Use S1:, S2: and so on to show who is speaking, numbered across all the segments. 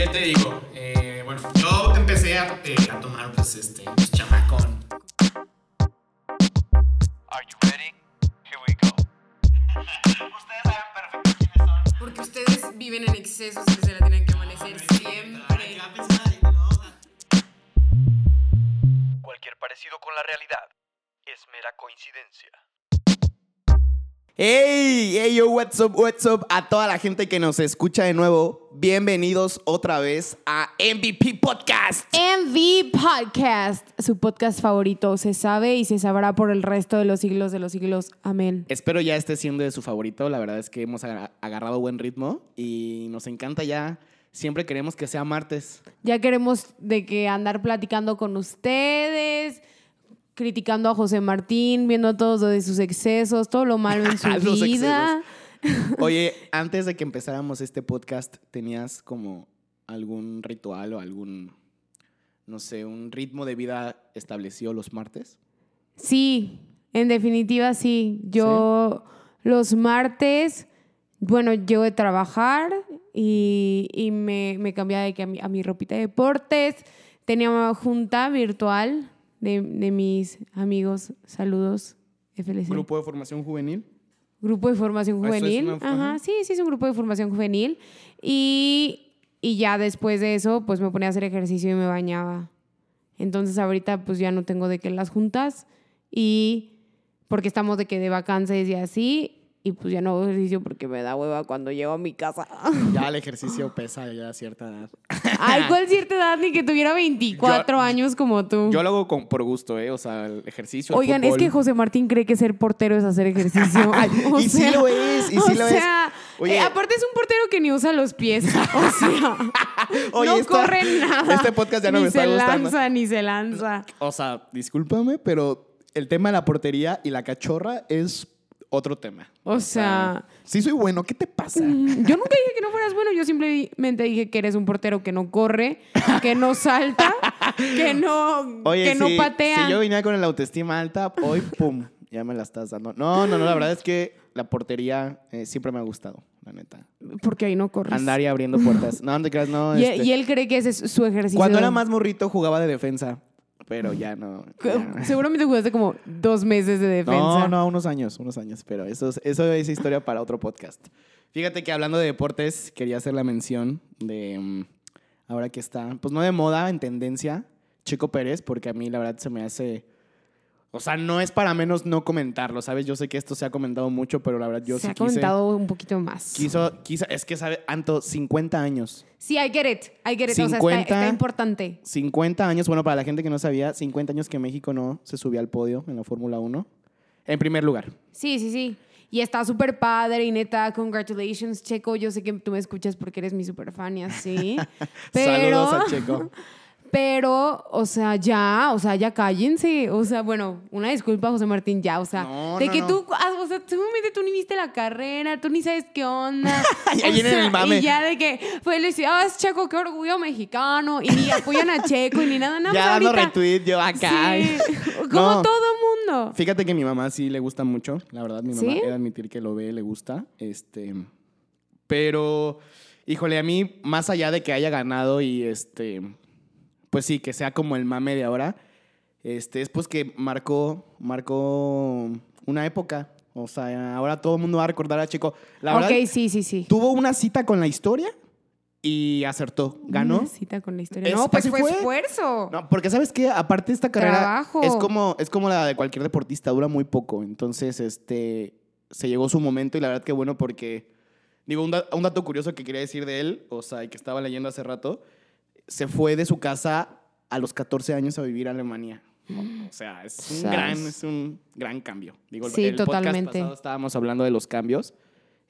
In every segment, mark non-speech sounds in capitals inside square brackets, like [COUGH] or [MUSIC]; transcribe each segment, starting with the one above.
S1: ¿qué te digo? Eh, bueno, yo empecé a, eh, a tomar, pues, este, pues, chamacón.
S2: Are you ready? Here we go.
S1: Ustedes saben perfecto quiénes son.
S3: Porque ustedes viven en excesos y se la tienen que amanecer siempre.
S2: Cualquier parecido con la realidad es mera coincidencia.
S4: Hey, hey, yo, what's up, what's up a toda la gente que nos escucha de nuevo. Bienvenidos otra vez a MVP Podcast.
S3: MV Podcast, su podcast favorito, se sabe y se sabrá por el resto de los siglos de los siglos. Amén.
S4: Espero ya esté siendo de su favorito. La verdad es que hemos agar- agarrado buen ritmo y nos encanta ya. Siempre queremos que sea martes.
S3: Ya queremos de que andar platicando con ustedes, criticando a José Martín, viendo todo de sus excesos, todo lo malo en [LAUGHS] su vida.
S4: Oye, antes de que empezáramos este podcast, ¿tenías como algún ritual o algún, no sé, un ritmo de vida establecido los martes?
S3: Sí, en definitiva sí. Yo los martes, bueno, llego de trabajar y, y me, me cambiaba de que a, mi, a mi ropita de deportes. Tenía una junta virtual de, de mis amigos. Saludos, FLC.
S4: Grupo de formación juvenil.
S3: Grupo de formación
S4: Ah, eso es
S3: juvenil.
S4: una-
S3: ajá. sí, sí, es un grupo de formación juvenil. Y, y ya después de eso, pues me ponía a hacer ejercicio y me bañaba. Entonces ahorita pues ya no tengo de qué las juntas y porque estamos de que de vacances y así y pues ya no hago ejercicio porque me da hueva cuando llego a mi casa. [LAUGHS]
S4: Ya el [LAUGHS] ejercicio pesa ya a cierta edad.
S3: Ay, ¿cuál [LAUGHS] cierta edad ni que tuviera 24
S4: Yo-
S3: años como tú?
S4: Yo lo hago con, por gusto, ¿eh? O sea, el ejercicio. el
S3: Oigan, es que José Martín cree que ser portero es hacer ejercicio.
S4: Y sí lo es, y sí lo es. Oye.
S3: eh, aparte es un portero que ni usa los pies. O sea,
S4: Oye,
S3: no
S4: esta-
S3: corre nada.
S4: este podcast ya no
S3: ni
S4: me está
S3: se
S4: gustando.
S3: lanza, ni se lanza.
S4: O sea, discúlpame, pero el tema de la portería y la cachorra es otro tema.
S3: O sea,
S4: Sí soy bueno, ¿qué te pasa?
S3: mm, yo nunca dije que no fueras bueno. Yo simplemente dije que eres un portero que no corre, que no salta, que no,
S4: Oye,
S3: que no patea.
S4: si yo venía con la autoestima alta, hoy, pum, ya me la estás dando. No, no, no, la verdad es que la portería eh, siempre me ha gustado, la neta.
S3: Porque ahí no corres.
S4: Andar y abriendo puertas. No, no te creas, no. [LAUGHS]
S3: y,
S4: este,
S3: y él cree que ese es su ejercicio.
S4: Cuando era más morrito jugaba de defensa, pero ya no. ya.
S3: Seguramente jugaste como dos meses de defensa.
S4: No, no, unos años, unos años, pero eso, es- eso es historia para otro podcast. Fíjate que hablando de deportes, quería hacer la mención de, mm, ahora que está, pues no de moda, en tendencia, Chico Pérez, porque a mí la verdad se me hace, o sea, no es para menos no comentarlo, ¿sabes? Yo sé que esto se ha comentado mucho, pero la verdad yo
S3: Se
S4: sí
S3: ha
S4: quise,
S3: comentado un poquito más.
S4: quiso, quiso, es que sabe, Anto, 50 años.
S3: Sí, I get it. I get it. O sea, está,
S4: 50.
S3: está importante.
S4: 50 años, bueno, para la gente que no sabía, 50 años que México no se subía al podio en la Fórmula 1. En primer lugar.
S3: Sí, sí, sí. Y está súper padre y neta, congratulations, Checo. Yo sé que tú me escuchas porque eres mi super fan y así. [LAUGHS] Pero,
S4: Saludos a Checo. [LAUGHS]
S3: pero, o sea, ya, o sea, ya cállense. O sea, bueno, una disculpa, José Martín, ya, o sea,
S4: No,
S3: de
S4: no,
S3: que
S4: no.
S3: tú, ah, o sea, seguramente tú ni viste la carrera, tú ni sabes qué onda. [LAUGHS]
S4: Ya
S3: O
S4: viene
S3: sea,
S4: el mame.
S3: Y ya de que felicidades, Checo, qué orgullo mexicano. Y ni apoyan a Checo y ni nada, nada.
S4: ya dando
S3: ahorita-
S4: retweet yo acá.
S3: Sí, [LAUGHS] como todo mundo.
S4: Fíjate que mi mamá sí le gusta mucho. La verdad, mi mamá
S3: ¿Sí?
S4: he de admitir que lo ve, le gusta. Este. Pero, híjole, a mí, más allá de que haya ganado y este. Pues sí, que sea como el mame de ahora. Este, es pues que marcó, marcó una época. O sea, ahora todo el mundo va a recordar a Checo. La verdad,
S3: ok, sí, sí, sí.
S4: tuvo una cita con la historia y acertó. Ganó.
S3: Una cita con la historia.
S4: Es-
S3: no, pues fue,
S4: fue.
S3: esfuerzo.
S4: No, porque sabes que aparte esta carrera
S3: Trabajo.
S4: es como es como la de cualquier deportista, dura muy poco. Entonces, este se llegó su momento y la verdad que bueno porque digo un, da- un dato curioso que quería decir de él, o sea, y que estaba leyendo hace rato, se fue de su casa a los 14 años a vivir a Alemania. O sea, es un gran es un gran cambio. Digo, el-
S3: Sí,
S4: el podcast
S3: totalmente.
S4: pasado estábamos hablando de los cambios.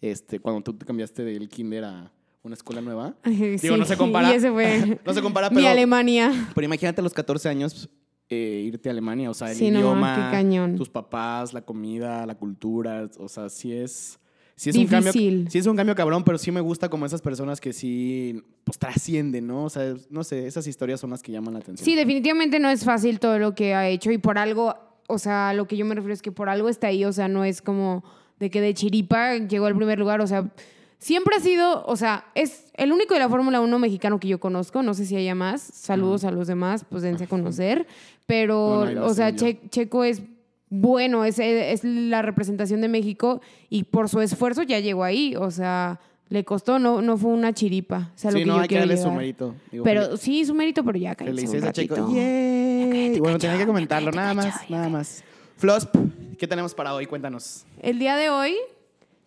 S4: Este, cuando tú te cambiaste del kinder a una escuela nueva. [LAUGHS]
S3: Sí,
S4: Digo, no se compara. [LAUGHS] No se compara,
S3: mi
S4: pero
S3: Alemania.
S4: pero imagínate a los 14 años eh, irte a Alemania, o sea, el
S3: Sí, no,
S4: idioma,
S3: qué cañón.
S4: tus papás, la comida, la cultura, o sea, sí es sí es un cambio, sí es un cambio cabrón, pero sí me gusta como esas personas que sí pues trascienden, ¿no? O sea, no sé, esas historias son las que llaman la atención.
S3: Sí, definitivamente no es fácil todo lo que ha hecho y por algo, o sea, lo que yo me refiero es que por algo está ahí, o sea, no es como de que de chiripa llegó al primer lugar, o sea, siempre ha sido, o sea, es el único de la Fórmula 1 mexicano que yo conozco, no sé si haya más, saludos a los demás, pues dense a conocer, pero,
S4: Bueno,
S3: o sea. Che- Checo es bueno, es, es la representación de México y por su esfuerzo ya llegó ahí, o sea, le costó, no, no fue una chiripa, o sea, lo
S4: Sí,
S3: que
S4: no,
S3: yo
S4: hay que darle su mérito. Digo,
S3: Pero sí, su mérito, pero ya un
S4: Felicidades a Checo. ¡Yay! Bueno, tenía que comentarlo, nada más, nada más. Flosp, ¿qué tenemos para hoy? Cuéntanos.
S3: El día de hoy,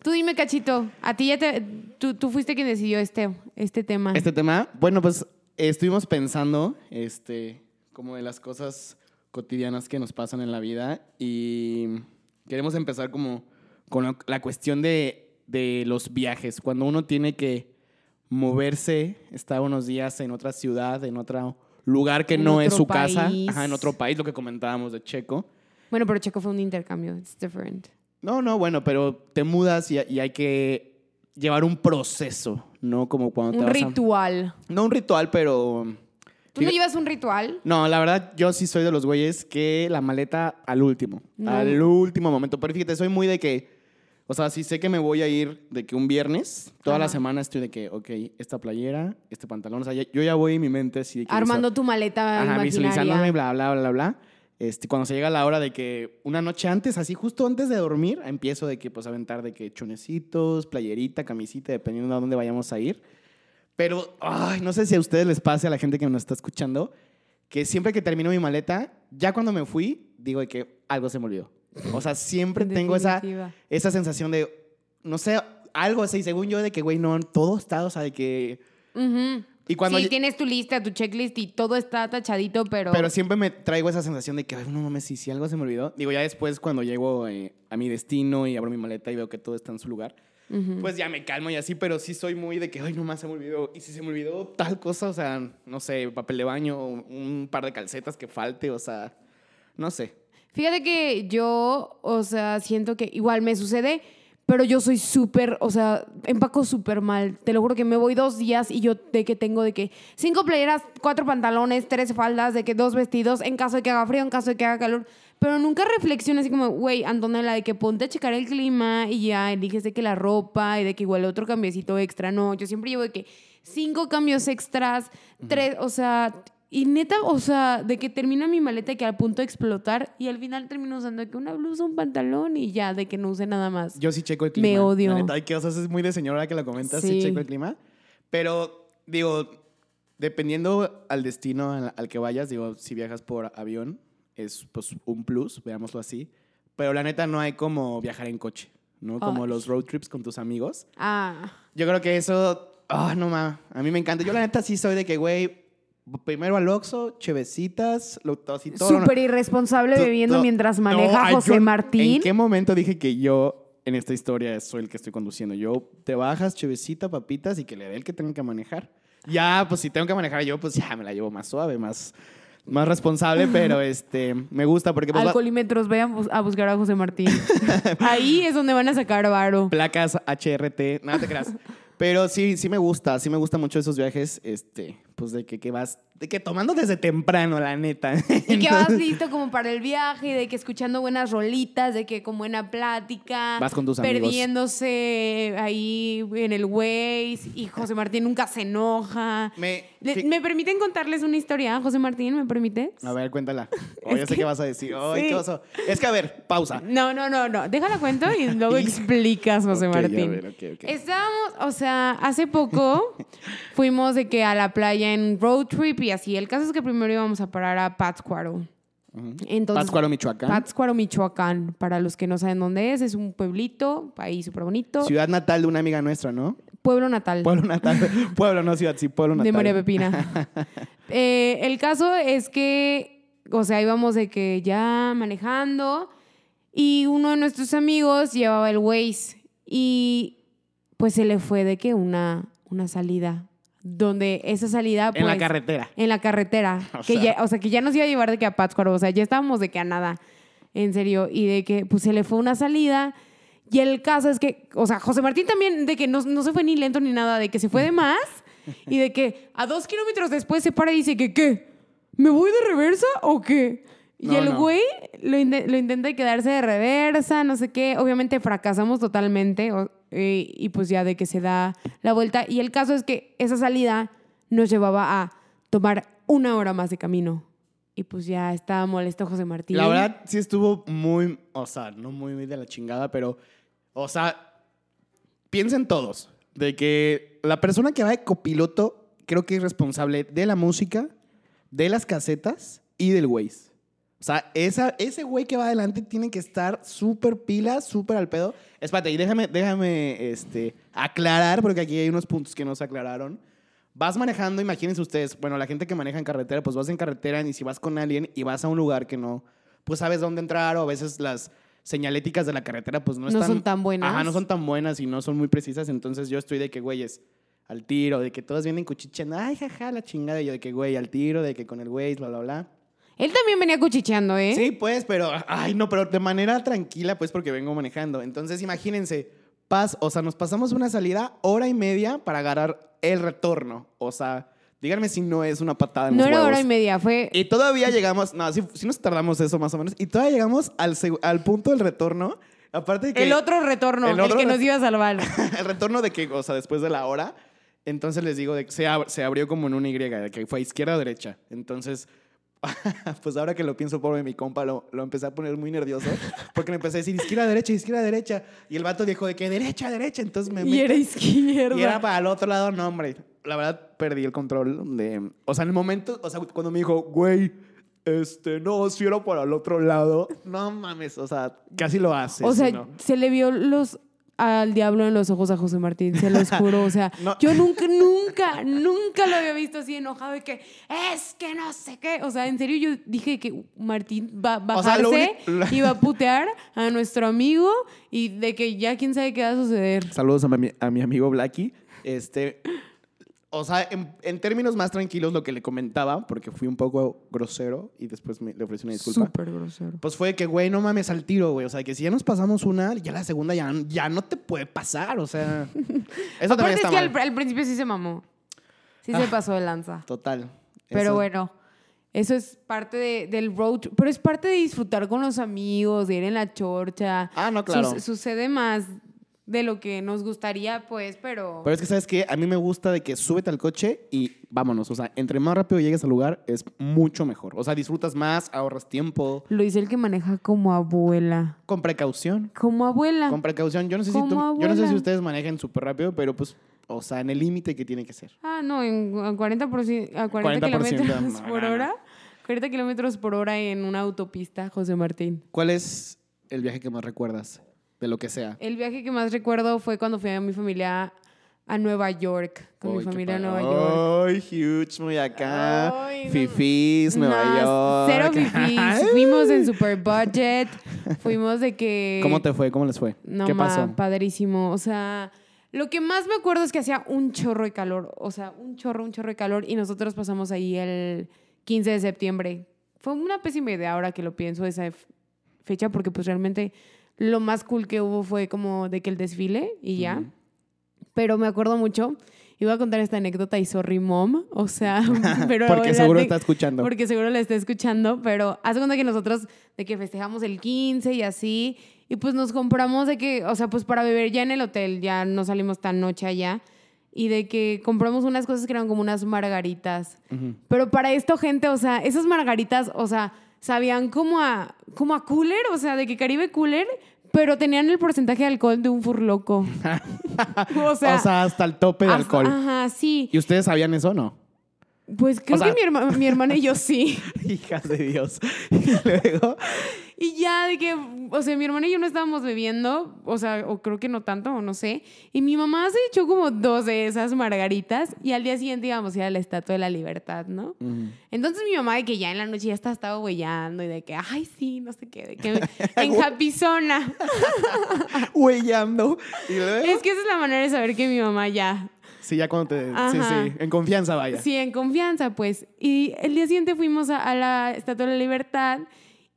S3: tú dime, Cachito, a ti ya te, tú, tú fuiste quien decidió este, este tema.
S4: Este tema, bueno, pues estuvimos pensando, este, como de las cosas cotidianas que nos pasan en la vida y queremos empezar como con la- cuestión de, de los viajes. Cuando uno tiene que moverse, estar unos días en otra ciudad, en otro lugar que
S3: En
S4: no es su casa,
S3: país.
S4: ajá, en otro país, lo que comentábamos de Checo.
S3: Bueno, pero Checo fue un intercambio, it's different.
S4: No, no, bueno, pero te mudas y, y hay que llevar un proceso, ¿no? Como cuando
S3: Un
S4: te vas a-
S3: ritual.
S4: No un ritual, pero...
S3: ¿Tú no llevas un ritual?
S4: No, la verdad, yo sí soy de los güeyes que la maleta al último.
S3: No.
S4: Al último momento. Pero fíjate, soy muy de que. O sea, si sé que me voy a ir de que un viernes, toda la semana estoy de que, ok, esta playera, este pantalón. O sea, ya- yo ya voy en mi mente así de que.
S3: Armando tu maleta
S4: Ajá, visualizándome, bla, bla, bla, bla. Este, cuando se llega la hora de que una noche antes, así justo antes de dormir, empiezo de que pues aventar de que chonecitos, playerita, camisita, dependiendo de dónde vayamos a ir. Pero, ay, no sé si a ustedes les pase, a la gente que nos está escuchando, que siempre que termino mi maleta, ya cuando me fui, digo que algo se me olvidó. O sea, siempre
S3: En [LAUGHS]
S4: tengo esa, esa sensación de, no sé, algo así, según yo, de que, güey, no, todo está, o sea, de que... Y cuando
S3: sí, tienes tu lista, tu checklist y todo está tachadito, pero...
S4: Pero siempre me traigo esa sensación de que, ay, no mames, si, si algo se me olvidó. Digo, ya después cuando llego eh, a mi destino y abro mi maleta y veo que todo está en su lugar,
S3: Ujú.
S4: pues ya me calmo y así, pero sí soy muy de que, ay, no más se me olvidó. Y si se me olvidó tal cosa, o sea, no sé, papel de baño, un par de calcetas que falte, o sea, no sé.
S3: Fíjate que yo, o sea, siento que igual me sucede, pero yo soy súper, o sea, empaco súper mal. Te lo juro que me voy dos días y yo de que tengo de que cinco playeras, cuatro pantalones, tres faldas, de que dos vestidos, en caso de que haga frío, en caso de que haga calor. Pero nunca reflexiono así como, güey, Antonella, de que ponte a checar el clima y ya eliges de que la ropa y de que igual otro cambiecito extra. No, yo siempre llevo de que cinco cambios extras, tres, o sea, y neta, o sea, de que termina mi maleta que al punto de explotar y al final termino usando de que una blusa, un pantalón y ya, de que no use nada más.
S4: Yo sí checo el clima.
S3: Me odio.
S4: La neta, que, o sea, es muy de señora que lo comentas, sí.
S3: Sí.
S4: checo el clima. Pero, digo, dependiendo al destino al que vayas, digo, si viajas por avión, es pues un plus, veámoslo así. Pero la neta no hay como viajar en coche, ¿no? Como los road trips con tus amigos.
S3: Ah,
S4: Yo creo que eso, ah, no ma, a mí me encanta. Yo la neta sí soy de que, güey, primero al Oxxo, chevecitas, lo, así todo.
S3: súper irresponsable bebiendo mientras
S4: No,
S3: maneja
S4: ay,
S3: José
S4: yo-
S3: Martín.
S4: ¿En qué momento dije que yo en esta historia soy el que estoy conduciendo? Yo te bajas, chevecita, papitas y que le dé el que tenga que manejar. Ya, pues si tengo que manejar yo, pues ya me la llevo más suave, más, más responsable, pero este, me gusta porque pues,
S3: Alcoholímetros, vayan a buscar a José Martín. [LAUGHS] Ahí es donde van a sacar varo.
S4: placas HRT, nada te creas. Pero sí, sí me gusta, sí me gustan mucho esos viajes, este, pues de que, que vas, de que tomando desde temprano, la neta. [LAUGHS]
S3: Y que vas listo como para el viaje, de que escuchando buenas rolitas, de que con buena plática.
S4: Vas con tus amigos.
S3: Perdiéndose ahí en el Waze. Y José Martín nunca se enoja.
S4: Me,
S3: Le- ¿Me permiten contarles una historia, José Martín? ¿Me permites?
S4: A ver, cuéntala. [LAUGHS] Oh, ya sé qué vas a decir. Ay,
S3: Sí.
S4: Es que, a ver, pausa.
S3: No, no, no, no. Déjala cuento y luego [LAUGHS] explicas, José
S4: Ok, a
S3: Martín.
S4: ver, ok, ok.
S3: Estábamos, o sea, hace poco fuimos de que a la playa en road trip y así. El caso es que primero íbamos a parar a Pátzcuaro. Entonces,
S4: Pátzcuaro, Michoacán.
S3: Pátzcuaro, Michoacán. Para los que no saben dónde es, es un pueblito, país súper bonito.
S4: Ciudad natal de una amiga nuestra, ¿no?
S3: Pueblo natal.
S4: Pueblo natal. [LAUGHS] pueblo, no ciudad, sí, pueblo natal.
S3: de María Pepina. [LAUGHS] Eh, el caso es que, o sea, íbamos de que ya manejando y uno de nuestros amigos llevaba el Waze y pues se le fue de que una, una salida, donde esa salida pues...
S4: En la carretera.
S3: En la carretera. [LAUGHS]
S4: O
S3: que
S4: sea.
S3: ya, o sea, que ya nos iba a llevar de que a Pátzcuaro. O sea, ya estábamos de que a nada. En serio. Y de que pues se le fue una salida. Y el caso es que, o sea, José Martín también de que no, no se fue ni lento ni nada, de que se fue de más. [LAUGHS] Y de que a dos kilómetros después se para y dice que, ¿qué? ¿Me voy de reversa o qué? Y el
S4: no.
S3: güey lo, inte- lo intenta quedarse de reversa, no sé qué. Obviamente fracasamos totalmente. o- y pues ya de que se da la vuelta. Y el caso es que esa salida nos llevaba a tomar una hora más de camino. Y pues ya estaba molesto José Martín.
S4: La verdad, sí estuvo muy, o sea, no muy, muy de la chingada, pero, o sea, piensen todos de que la persona que va de copiloto creo que es responsable de la música, de las casetas y del Waze. O sea, esa, ese güey que va adelante tiene que estar súper pila, súper al pedo. Espérate, y déjame, déjame este, aclarar, porque aquí hay unos puntos que no se aclararon. Vas manejando, imagínense ustedes, bueno, la gente que maneja en carretera, pues vas en carretera y si vas con alguien y vas a un lugar que no, pues sabes dónde entrar o a veces las señaléticas de la carretera pues no,
S3: No
S4: están...
S3: son tan buenas.
S4: Ajá, no son tan buenas y no son muy precisas, entonces yo estoy de que, güeyes, al tiro, de que todos vienen cuchicheando, ay, jaja, la chingada, y yo de que, güey, al tiro, de que con el güey, bla, bla, bla.
S3: Él también venía cuchicheando, ¿eh?
S4: Sí, pues, pero, ay, no, pero de manera tranquila, pues, porque vengo manejando. Entonces, imagínense, pas, o sea, nos pasamos una salida hora y media para agarrar el retorno. O sea, díganme si no es una patada en
S3: No
S4: los
S3: era hora
S4: huevos.
S3: y media, fue...
S4: Y todavía llegamos, no, sí, sí nos tardamos eso más o menos, y todavía llegamos al, seg- al punto del retorno. Aparte de que
S3: el otro retorno,
S4: el
S3: el,
S4: otro
S3: que
S4: re-
S3: nos iba a salvar. [LAUGHS]
S4: el retorno de que, o sea, después de la hora, entonces les digo, de que se, ab- se abrió como en una Y, de que fue izquierda o derecha. Entonces, [LAUGHS] pues ahora que lo pienso, pobre mi compa, lo, lo empecé a poner muy nervioso, porque me empecé a decir izquierda, derecha, izquierda, derecha, y el vato dijo de que derecha, derecha, entonces me
S3: y
S4: meto-
S3: era izquierda.
S4: y era para el otro lado, no, hombre. La verdad, perdí el control de... O sea, en el momento, o sea, cuando me dijo, güey, este, no, si era para el otro lado, no mames, o sea, casi lo hace.
S3: O sea, se le vio los al diablo en los ojos a José Martín, se los [LAUGHS] juro. O sea,
S4: No.
S3: yo nunca, nunca, nunca lo había visto así enojado de que es que no sé qué. O sea, en serio, yo dije que Martín va a
S4: O sea, lo
S3: bajarse [LAUGHS] y va a putear a nuestro amigo y de que ya quién sabe qué va a suceder.
S4: Saludos a mi, a mi amigo Blacky. Este, o sea, en, en términos más tranquilos, lo que le comentaba, porque fui un poco grosero y después me, le ofrecí una disculpa.
S3: Súper grosero.
S4: Pues fue que, güey, no mames al tiro, güey. O sea, que si ya nos pasamos una, ya la segunda ya, ya no te puede pasar. O sea, [LAUGHS] eso también está
S3: es que al,
S4: mal.
S3: al principio sí se mamó. Sí se
S4: Ah.
S3: pasó de lanza.
S4: Total.
S3: Pero
S4: Eso-
S3: bueno, eso es parte de- del road pero es parte de disfrutar con los amigos, de ir en la chorcha.
S4: Ah, no, claro.
S3: Sucede más de lo que nos gustaría, pues, pero...
S4: Pero es que, ¿sabes qué? A mí me gusta de que súbete al coche y vámonos. O sea, entre más rápido llegues al lugar, es mucho mejor. O sea, disfrutas más, ahorras tiempo,
S3: Lo dice el que maneja como abuela.
S4: con precaución.
S3: Como abuela.
S4: Con precaución. Yo no sé si, tú- yo no sé si ustedes manejen súper rápido, pero pues, o sea, en el límite que tiene que ser.
S3: Ah, no, en, a 40, por a 40,
S4: 40%,
S3: kilómetros
S4: no, [LAUGHS]
S3: por
S4: no, no.
S3: hora. 40 kilómetros por hora en una autopista, José Martín.
S4: ¿Cuál es el viaje que más recuerdas? De lo que sea.
S3: El viaje que más recuerdo fue cuando fui a mi familia a Nueva York. Con mi familia a. Nueva York.
S4: Ay, huge, muy acá.
S3: Ay, no.
S4: Fifís, Nueva York.
S3: Cero fifís. Fuimos en super budget. [LAUGHS] Fuimos de que.
S4: ¿Cómo te fue? ¿Cómo les fue?
S3: No,
S4: ¿Qué
S3: ma,
S4: pasó?
S3: padrísimo. O sea, lo que más me acuerdo es que hacía un chorro de calor. O sea, un chorro, un chorro de calor. Y nosotros pasamos ahí el 15 de septiembre. Fue una pésima idea ahora que lo pienso esa fecha, porque pues realmente lo más cool que hubo fue como de que el desfile y ya. Pero me acuerdo mucho. Iba a contar esta anécdota y sorry mom. O sea, [LAUGHS] [LAUGHS] pero
S4: Porque seguro está escuchando.
S3: porque seguro la está escuchando, pero hace cuenta que nosotros de que festejamos el 15 y así, y pues nos compramos de que, o sea, pues para beber ya en el hotel, ya no salimos tan noche allá, y de que compramos unas cosas que eran como unas margaritas. Pero para esto, gente, o sea, esas margaritas, o sea, sabían como a, como a cooler, o sea, de que Caribe cooler, pero tenían el porcentaje de alcohol de un furloco. [LAUGHS] o sea,
S4: o sea, hasta el tope de
S3: hasta-
S4: alcohol.
S3: Ajá, sí.
S4: ¿Y ustedes sabían eso o no?
S3: Pues creo
S4: sea-
S3: que mi, herma- mi hermana y yo sí. [LAUGHS]
S4: Hijas de Dios. [LAUGHS] Y luego,
S3: Y ya de que, o sea, mi hermana y yo no estábamos bebiendo, o sea, o creo que no tanto, o no sé. Y mi mamá se echó como dos de esas margaritas y al día siguiente íbamos a ir a la Estatua de la Libertad, ¿no? Entonces mi mamá de que ya en la noche ya estaba, estaba huellando y de que, ay, sí, no sé qué, de que [LAUGHS] en Japizona.
S4: huellando. Y luego,
S3: es que esa es la manera de saber que mi mamá ya,
S4: sí, ya cuando te... Sí,
S3: Ajá.
S4: sí, en confianza vaya.
S3: Sí, en confianza, pues. Y el día siguiente fuimos a, a la Estatua de la Libertad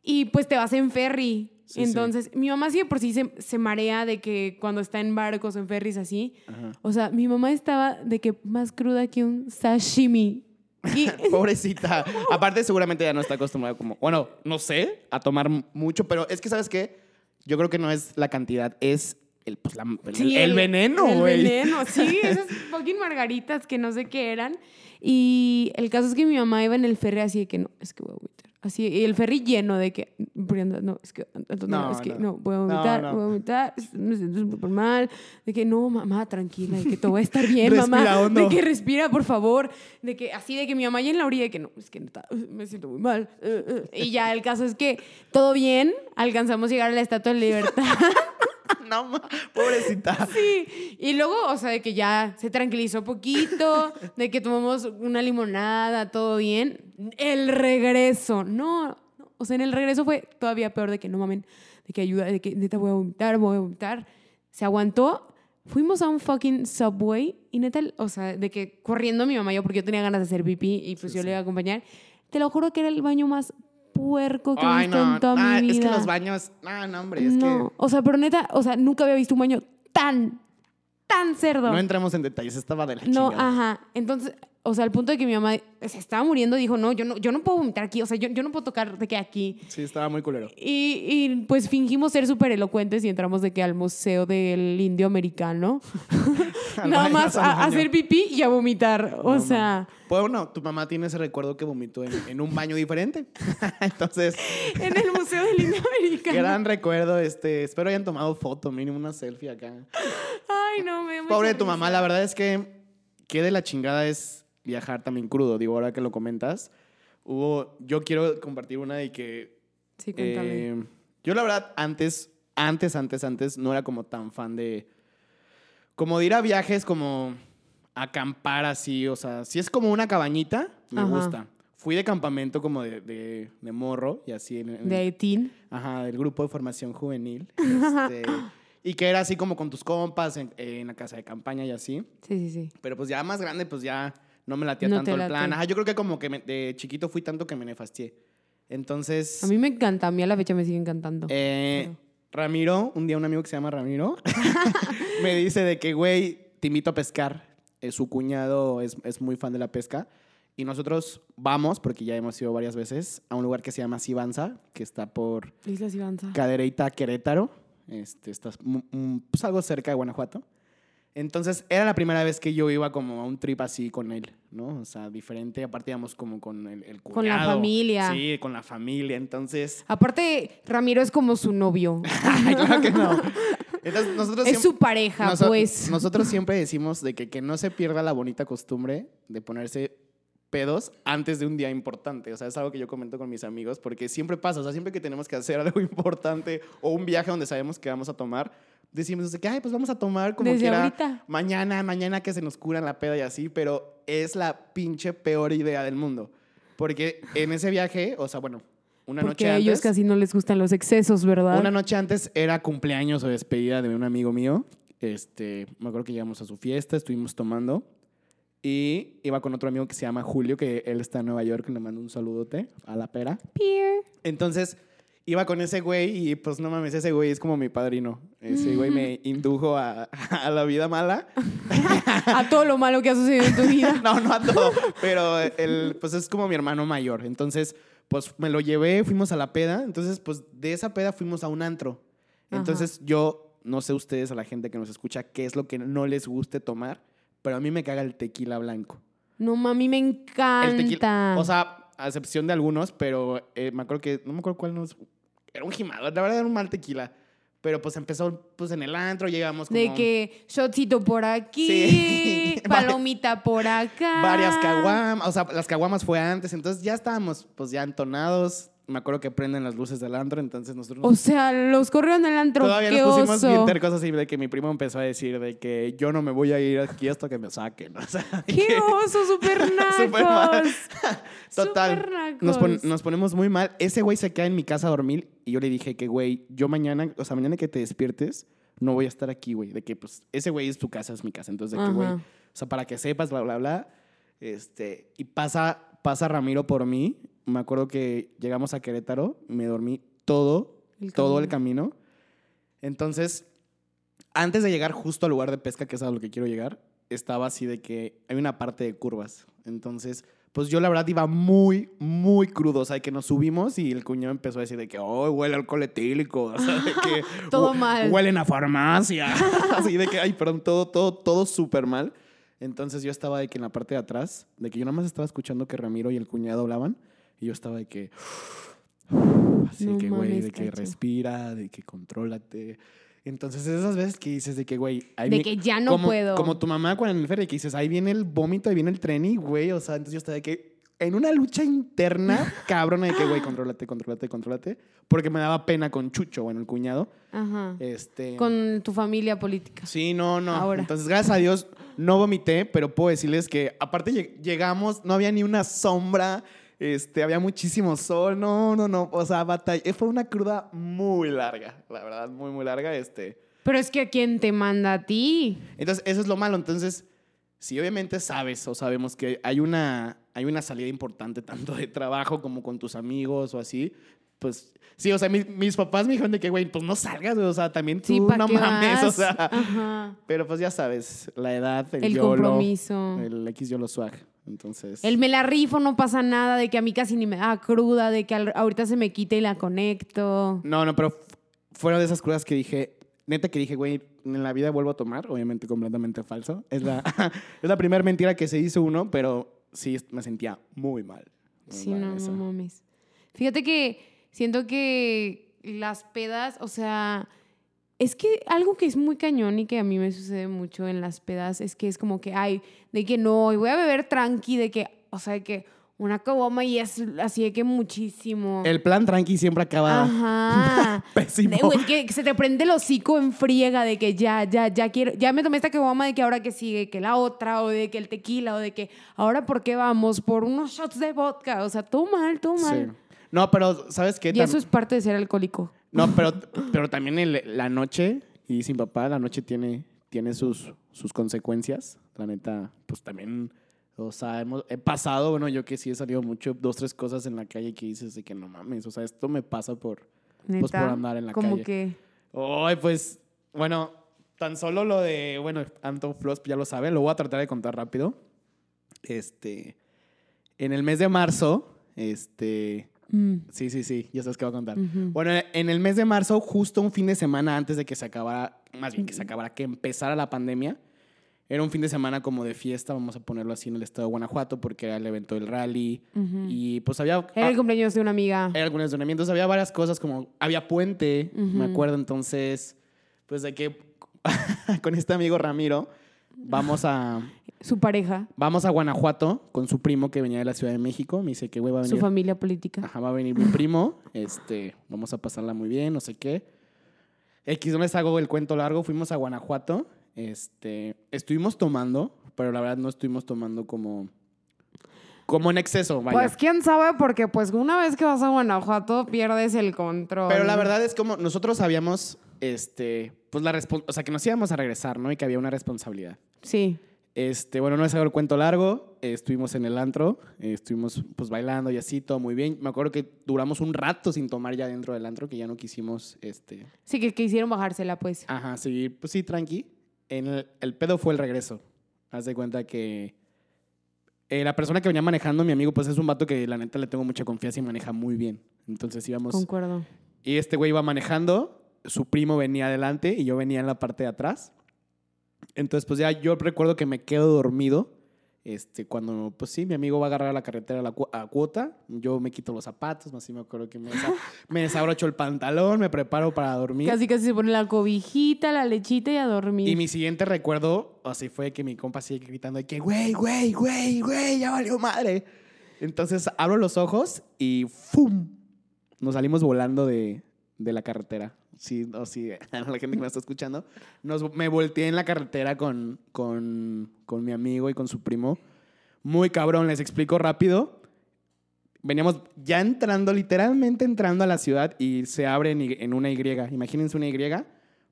S3: y pues te vas en ferry.
S4: Sí,
S3: Entonces, mi mamá sí por sí se, se marea de que cuando está en barcos o en ferries así.
S4: Ajá.
S3: O sea, mi mamá estaba de que más cruda que un sashimi. Y, [LAUGHS]
S4: Pobrecita. Aparte, seguramente ya no está acostumbrada como, bueno, no sé, a tomar mucho, pero es que, ¿sabes qué? Yo creo que no es la cantidad, es el, pues, la- el,
S3: Sí,
S4: el veneno,
S3: El
S4: güey.
S3: veneno, [LAUGHS] sí, esas fucking margaritas que no sé qué eran. Y el caso es que mi mamá iba en el ferry así de que no, es que voy a vomitar. Así, y el ferry lleno de que, no, es que, Antonio,
S4: No,
S3: es que
S4: no.
S3: no, voy a
S4: No,
S3: vomitar,
S4: no.
S3: voy a vomitar, me siento súper mal. De que no, mamá, tranquila, de que todo va a estar [LAUGHS] bien,
S4: Respira
S3: mamá.
S4: hondo.
S3: De que respira, por favor. De que así, de que mi mamá ya en la orilla, de que no, es que me siento muy mal. eh, eh. Y ya el caso es que todo bien, alcanzamos a llegar a la Estatua de la Libertad. [LAUGHS] [LAUGHS]
S4: No, ma, pobrecita.
S3: Sí, y luego, o sea, de que ya se tranquilizó poquito, de que tomamos una limonada, todo bien. El regreso, no, no, o sea, en el regreso fue todavía peor de que no mamen, de que ayuda, de que neta voy a vomitar, voy a vomitar. Se aguantó, fuimos a un fucking subway y neta, o sea, de que corriendo mi mamá y yo, porque yo tenía ganas de hacer pipí y pues yo le iba a acompañar. Te lo juro que era el baño más puerco que he
S4: Ay,
S3: visto
S4: no.
S3: en toda
S4: Ah,
S3: mi vida.
S4: es que los baños. No, no, hombre, es
S3: no, o sea, pero neta, o sea, nunca había visto un baño tan, tan
S4: que.
S3: cerdo.
S4: No entramos en detalles, estaba de la
S3: No,
S4: chingada.
S3: ajá. Entonces, o sea, al punto de que mi mamá se estaba muriendo, dijo, no, yo no, yo no puedo vomitar aquí, o sea, yo, yo no puedo tocar de que aquí.
S4: Sí, estaba muy culero.
S3: Y, y, pues fingimos ser súper elocuentes y entramos de que al Museo del Indio Americano. [LAUGHS] Nada más a, hacer pipí y a vomitar. O
S4: No,
S3: sea,
S4: Pues bueno, tu mamá tiene ese recuerdo que vomitó en, en un baño diferente. [LAUGHS] Entonces, [LAUGHS]
S3: en el Museo del Indio Americano.
S4: gran recuerdo. Este, espero hayan tomado foto, mínimo una selfie acá.
S3: Ay, no, me
S4: Pobre de tu mamá, la verdad es que qué de la chingada es viajar también crudo. Digo, ahora que lo comentas, hubo, yo quiero compartir una de que
S3: Sí, cuéntame.
S4: eh, yo la verdad antes, antes, antes, antes no era como tan fan de, como de ir a viajes, como acampar así, o sea, si es como una cabañita, me
S3: Ajá.
S4: gusta. Fui de campamento como de, de- de morro y así en, en-
S3: de teen.
S4: Ajá, del grupo de formación juvenil. [LAUGHS] este, y que era así como con tus compas en, en la casa de campaña y así.
S3: Sí, sí, sí.
S4: Pero pues ya más grande, pues ya no me latía
S3: No
S4: tanto el
S3: late.
S4: plan. Ajá, yo creo que como que me- de chiquito fui tanto que me nefastié. Entonces,
S3: A mí me encanta, a mí a la fecha me sigue encantando.
S4: eh, Ramiro, un día un amigo que se llama Ramiro, [LAUGHS] me dice de que, güey, te invito a pescar. Eh, su cuñado es, es muy fan de la pesca. Y nosotros vamos, porque ya hemos ido varias veces, a un lugar que se llama Sibanza, que está por
S3: Islas Ivanza.
S4: Cadereyta, Querétaro. Este, estás mu- mu- pues algo cerca de Guanajuato. Entonces, era la primera vez que yo iba como a un trip así con él, ¿no? O sea, diferente. Aparte íbamos como con el, el
S3: Con la
S4: cuñado.
S3: familia.
S4: Sí, con la familia. Entonces,
S3: Aparte, Ramiro es como su novio. [LAUGHS]
S4: ay, claro que no. [LAUGHS] Entonces, nosotros
S3: es
S4: siempre-
S3: su pareja,
S4: noso-
S3: pues.
S4: Nosotros siempre decimos de que, que no se pierda la bonita costumbre de ponerse pedos antes de un día importante. O sea, es algo que yo comento con mis amigos porque siempre pasa. O sea, siempre que tenemos que hacer algo [LAUGHS] importante o un viaje donde sabemos que vamos a tomar, decimos de que, ay, pues vamos a tomar como
S3: Desde
S4: quiera
S3: ahorita.
S4: mañana, mañana que se nos curan la peda y así, pero es la pinche peor idea del mundo. Porque en ese viaje, o sea, bueno, una
S3: Porque
S4: noche
S3: a ellos
S4: antes...
S3: casi no les gustan los excesos, ¿verdad?
S4: Una noche antes era cumpleaños o despedida de un amigo mío. Este, me acuerdo que llegamos a su fiesta, estuvimos tomando. Y iba con otro amigo que se llama Julio, que él está en Nueva York, le mando un saludote a la pera.
S3: Peer.
S4: Entonces, iba con ese güey y pues no mames, ese güey es como mi padrino. Ese güey me indujo a, [LAUGHS] a la vida mala. [LAUGHS]
S3: A todo lo malo que ha sucedido en tu vida. [LAUGHS]
S4: No, no a todo, pero él pues es como mi hermano mayor. Entonces, pues me lo llevé, fuimos a la peda. Entonces, pues de esa peda fuimos a un antro. Entonces, yo no sé ustedes, a la gente que nos escucha, qué es lo que no les guste tomar, pero a mí me caga el tequila blanco.
S3: No, mami, me
S4: El
S3: encanta.
S4: tequila, o sea, a excepción de algunos, pero eh, me acuerdo que, no me acuerdo cuál nos... Era un gimador, la verdad era un mal tequila. Pero pues empezó pues en el antro, llegamos como...
S3: de que shotcito por aquí,
S4: Sí. [LAUGHS]
S3: palomita por acá.
S4: varias caguamas, o sea, las caguamas fue antes, entonces ya estábamos pues ya entonados. Me acuerdo que prenden las luces del antro, entonces nosotros
S3: O sea, los corrieron del antro.
S4: todavía
S3: ¡Qué
S4: nos pusimos
S3: oso!
S4: bien tercos así de que mi primo empezó a decir de que yo no me voy a ir aquí hasta que me saquen. [LAUGHS] O sea,
S3: ¡Qué
S4: que- [LAUGHS]
S3: oso! ¡Súper [LAUGHS]
S4: Súper mal.
S3: nacos!
S4: Total.
S3: Súper nacos.
S4: Nos, pon- nos ponemos muy mal. Ese güey se queda en mi casa a dormir y yo le dije que, güey, yo mañana, o sea, mañana que te despiertes, no voy a estar aquí, güey. De que, pues, ese güey es tu casa, es mi casa. Entonces, de que, güey, o sea, para que sepas, bla, bla, bla. Este, y pasa, pasa Ramiro por mí. Me acuerdo que llegamos a Querétaro, me dormí todo,
S3: El
S4: todo el
S3: camino.
S4: camino. Entonces, antes de llegar justo al lugar de pesca, que es a lo que quiero llegar, estaba así de que hay una parte de curvas. Entonces, pues yo la verdad iba muy, muy crudo. O sea, que nos subimos y el cuñado empezó a decir de que, oh, huele a alcohol etílico. O sea, de que [LAUGHS]
S3: Todo mal.
S4: Huelen a farmacia. [LAUGHS] [LAUGHS] Así de que, ay, perdón, todo, todo, todo súper mal. Entonces yo estaba de que en la parte de atrás, de que yo nada más estaba escuchando que Ramiro y el cuñado hablaban. Y yo estaba de que, [SIGHS] así
S3: No
S4: que, güey, de que
S3: cacho.
S4: respira, de que contrólate. Entonces esas veces que dices de que, güey,
S3: De que ya no
S4: como,
S3: puedo.
S4: Como tu mamá cuando en el ferry que dices, ahí viene el vómito, ahí viene el tren y, güey, o sea, entonces yo estaba de que en una lucha interna, [LAUGHS] cabrona, de que, güey, contrólate, contrólate, contrólate. Porque me daba pena con Chucho, bueno, el cuñado.
S3: Ajá.
S4: Este...
S3: Con tu familia política.
S4: Sí, no, no.
S3: Ahora.
S4: Entonces, gracias a Dios, no vomité, pero puedo decirles que aparte lleg- llegamos, no había ni una sombra, este, había muchísimo sol, no, no, no. O sea, batalla. Fue una cruda muy larga, la verdad, muy, muy larga. Este.
S3: Pero es que a quién te manda a ti.
S4: Entonces, eso es lo malo. Entonces, si obviamente sabes o sabemos que hay una, hay una salida importante [LAUGHS] tanto de trabajo como con tus amigos o así, pues sí, o sea, mi- mis papás me dijeron de que, güey, pues no salgas, güey, o sea, también tú
S3: Sí, ¿para
S4: no mames, o
S3: vas?
S4: sea.
S3: Ajá.
S4: Pero pues ya sabes, la edad, el,
S3: El
S4: YOLO,
S3: compromiso.
S4: el X YOLO swag. Entonces.
S3: El me la rifo, no pasa nada, de que a mí casi ni me da cruda, de que al- ahorita se me quita y la conecto.
S4: No, no, pero f- fueron de esas cosas que dije, neta que dije, güey, en la vida vuelvo a tomar, obviamente completamente falso. Es la, [LAUGHS] es la primera mentira que se hizo uno, pero sí me sentía muy mal. muy
S3: Sí,
S4: mal
S3: no, no mames. Fíjate que siento que las pedas, o sea, es que algo que es muy cañón y que a mí me sucede mucho en las pedas es que es como que, ay, de que no, voy a beber tranqui, de que, o sea, de que una caguama y es así de que muchísimo.
S4: El plan tranqui siempre acaba
S3: Ajá. [LAUGHS]
S4: pésimo.
S3: De, que, que se te prende el hocico en friega de que ya, ya, ya quiero, ya me tomé esta caguama de que ahora que sigue, que la otra, o de que el tequila, o de que ahora por qué vamos, por unos shots de vodka, o sea, todo mal, todo mal.
S4: Sí. No, pero ¿sabes qué?
S3: Y eso es parte de ser alcohólico.
S4: No, pero, pero también el- la noche, y sin papá, la noche tiene, tiene sus, sus consecuencias. La neta, pues también, o sea, hemos, he pasado, bueno, yo que sí he salido mucho, dos, tres cosas en la calle que dices de que no mames, o sea, esto me pasa por, pues, por andar en la
S3: como
S4: calle.
S3: que
S4: Ay, pues, bueno, tan solo lo de, bueno, Anton Floss ya lo sabe, lo voy a tratar de contar rápido. Este, en el mes de marzo, este,
S3: mm,
S4: sí, sí, sí, ya sabes qué voy a contar.
S3: ujú.
S4: Bueno, en el mes de marzo, justo un fin de semana antes de que se acabara, más bien que se acabara, que empezara la pandemia, era un fin de semana como de fiesta, vamos a ponerlo así, en el estado de Guanajuato, porque era el evento del rally.
S3: Ujú.
S4: Y pues había...
S3: Era el
S4: ah,
S3: cumpleaños de una amiga.
S4: era algunos entrenamientos, había varias cosas como había puente, me
S3: Ujú.
S4: acuerdo entonces, pues de que [LAUGHS] con este amigo Ramiro vamos a
S3: Su pareja,
S4: vamos a Guanajuato con su primo que venía de la Ciudad de México, me dice que güey va a
S3: su
S4: venir,
S3: familia política.
S4: ajá, va a venir mi primo, este, vamos a pasarla muy bien, no sé qué. X, no les hago el cuento largo, fuimos a Guanajuato, este, estuvimos tomando, pero la verdad no estuvimos tomando como como en exceso, vaya.
S3: Pues quién sabe, porque pues una vez que vas a Guanajuato pierdes el control.
S4: Pero la verdad es como nosotros sabíamos, este, pues la o sea, que nos íbamos a regresar, ¿no? Y que había una responsabilidad.
S3: Sí.
S4: Este, bueno, no es hago el cuento largo, eh, estuvimos en el antro, eh, estuvimos pues bailando y así, todo muy bien. Me acuerdo que duramos un rato sin tomar ya dentro del antro, que ya no quisimos, este,
S3: Sí, que quisieron bajársela, pues.
S4: ajá, seguir, pues sí, tranqui. En el, el pedo fue el regreso. Haz de cuenta que eh, la persona que venía manejando, mi amigo, pues es un vato que la neta le tengo mucha confianza y maneja muy bien. Entonces íbamos...
S3: Concuerdo.
S4: Y este güey iba manejando, su primo venía adelante y yo venía en la parte de atrás. Entonces, pues ya yo recuerdo que me quedo dormido. Este, cuando, pues sí, mi amigo va a agarrar la carretera a la cu- a cuota, yo me quito los zapatos, así me acuerdo que me, desa- [LAUGHS] me desabrocho el pantalón, me preparo para dormir.
S3: Casi casi se pone la cobijita, la lechita y a dormir.
S4: Y mi siguiente recuerdo, así fue que mi compa sigue gritando que, güey, güey, güey, güey, ya valió madre. Entonces abro los ojos y ¡fum! Nos salimos volando de, de la carretera. Sí, o sí, [LAUGHS] a la gente que me está escuchando. Nos, me volteé en la carretera con, con, con mi amigo y con su primo. Muy cabrón, les explico rápido. Veníamos ya entrando, literalmente entrando a la ciudad y se abre en, en una Y. Imagínense una Y.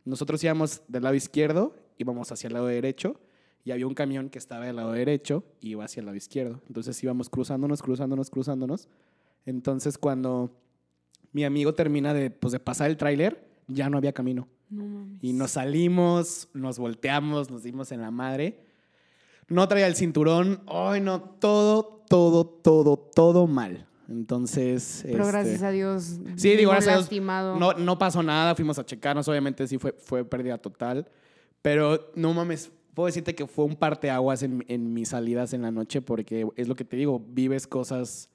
S4: Nosotros íbamos del lado izquierdo, íbamos hacia el lado derecho y había un camión que estaba del lado derecho y iba hacia el lado izquierdo. Entonces íbamos cruzándonos, cruzándonos, cruzándonos. Entonces cuando mi amigo termina de, pues, de pasar el tráiler, ya no había camino.
S3: No mames.
S4: Y nos salimos, nos volteamos, nos dimos en la madre. no traía el cinturón. Ay, no, todo, todo, todo, todo mal. Entonces.
S3: Pero
S4: este,
S3: gracias a Dios.
S4: Sí, digo,
S3: no
S4: gracias a Dios,
S3: lastimado.
S4: No, no pasó nada, fuimos a checarnos, obviamente sí fue, fue pérdida total. Pero no mames, puedo decirte que fue un parteaguas en, en mis salidas en la noche porque es lo que te digo, vives cosas